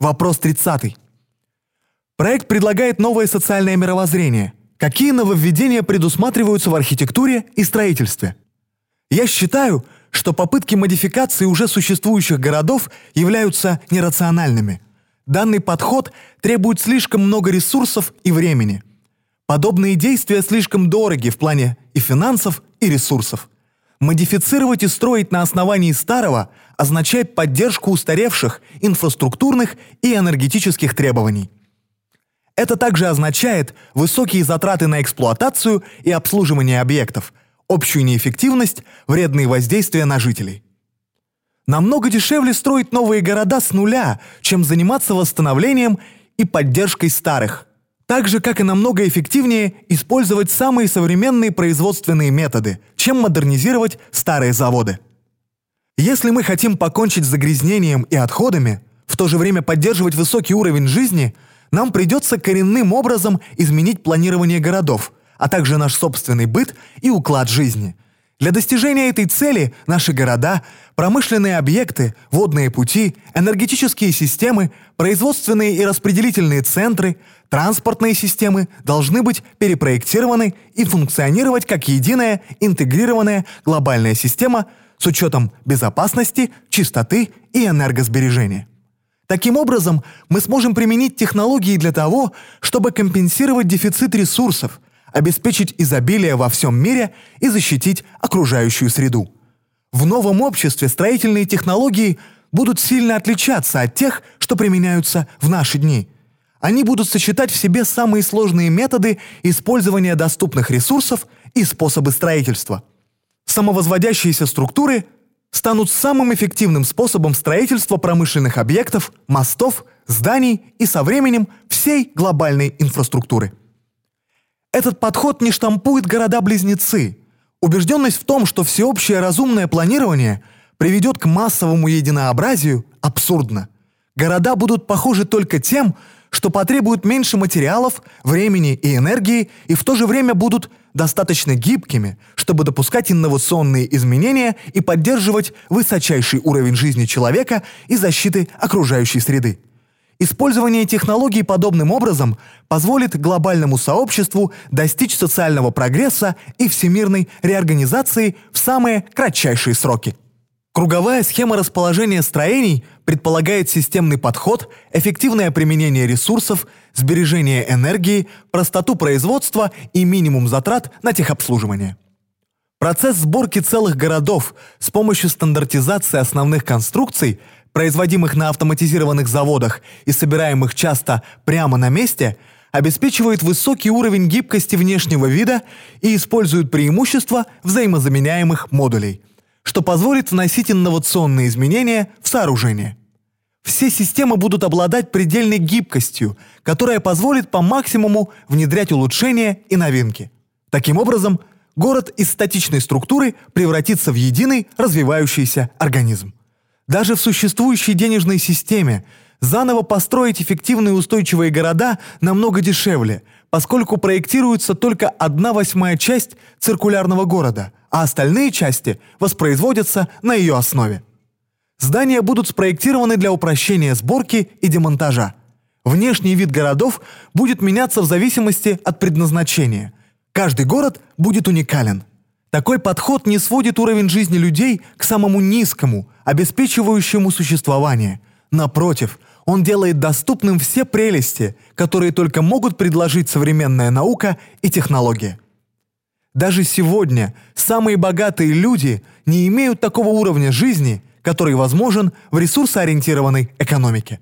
Вопрос 30. Проект предлагает новое социальное мировоззрение. Какие нововведения предусматриваются в архитектуре и строительстве? Я считаю, что попытки модификации уже существующих городов являются нерациональными. Данный подход требует слишком много ресурсов и времени. Подобные действия слишком дороги в плане и финансов, и ресурсов. Модифицировать и строить на основании старого означает поддержку устаревших инфраструктурных и энергетических требований. Это также означает высокие затраты на эксплуатацию и обслуживание объектов, общую неэффективность, вредные воздействия на жителей. Намного дешевле строить новые города с нуля, чем заниматься восстановлением и поддержкой старых. Так же, как и намного эффективнее использовать самые современные производственные методы, чем модернизировать старые заводы. Если мы хотим покончить с загрязнением и отходами, в то же время поддерживать высокий уровень жизни, нам придется коренным образом изменить планирование городов, а также наш собственный быт и уклад жизни. Для достижения этой цели наши города, промышленные объекты, водные пути, энергетические системы, производственные и распределительные центры, транспортные системы должны быть перепроектированы и функционировать как единая интегрированная глобальная система – с учетом безопасности, чистоты и энергосбережения. Таким образом, мы сможем применить технологии для того, чтобы компенсировать дефицит ресурсов, обеспечить изобилие во всем мире и защитить окружающую среду. В новом обществе строительные технологии будут сильно отличаться от тех, что применяются в наши дни. Они будут сочетать в себе самые сложные методы использования доступных ресурсов и способы строительства – самовозводящиеся структуры станут самым эффективным способом строительства промышленных объектов, мостов, зданий и со временем всей глобальной инфраструктуры. Этот подход не штампует города-близнецы. Убежденность в том, что всеобщее разумное планирование приведет к массовому единообразию, абсурдна. Города будут похожи только тем, что потребуют меньше материалов, времени и энергии и в то же время будут достаточно гибкими, чтобы допускать инновационные изменения и поддерживать высочайший уровень жизни человека и защиты окружающей среды. Использование технологий подобным образом позволит глобальному сообществу достичь социального прогресса и всемирной реорганизации в самые кратчайшие сроки. Круговая схема расположения строений предполагает системный подход, эффективное применение ресурсов, сбережение энергии, простоту производства и минимум затрат на техобслуживание. Процесс сборки целых городов с помощью стандартизации основных конструкций, производимых на автоматизированных заводах и собираемых часто прямо на месте, обеспечивает высокий уровень гибкости внешнего вида и использует преимущества взаимозаменяемых модулей – что позволит вносить инновационные изменения в сооружение. Все системы будут обладать предельной гибкостью, которая позволит по максимуму внедрять улучшения и новинки. Таким образом, город из статичной структуры превратится в единый развивающийся организм. Даже в существующей денежной системе заново построить эффективные устойчивые города намного дешевле, поскольку проектируется только одна восьмая часть циркулярного города – а остальные части воспроизводятся на ее основе. Здания будут спроектированы для упрощения сборки и демонтажа. Внешний вид городов будет меняться в зависимости от предназначения. Каждый город будет уникален. Такой подход не сводит уровень жизни людей к самому низкому, обеспечивающему существование. Напротив, он делает доступным все прелести, которые только могут предложить современная наука и технология. Даже сегодня самые богатые люди не имеют такого уровня жизни, который возможен в ресурсоориентированной экономике.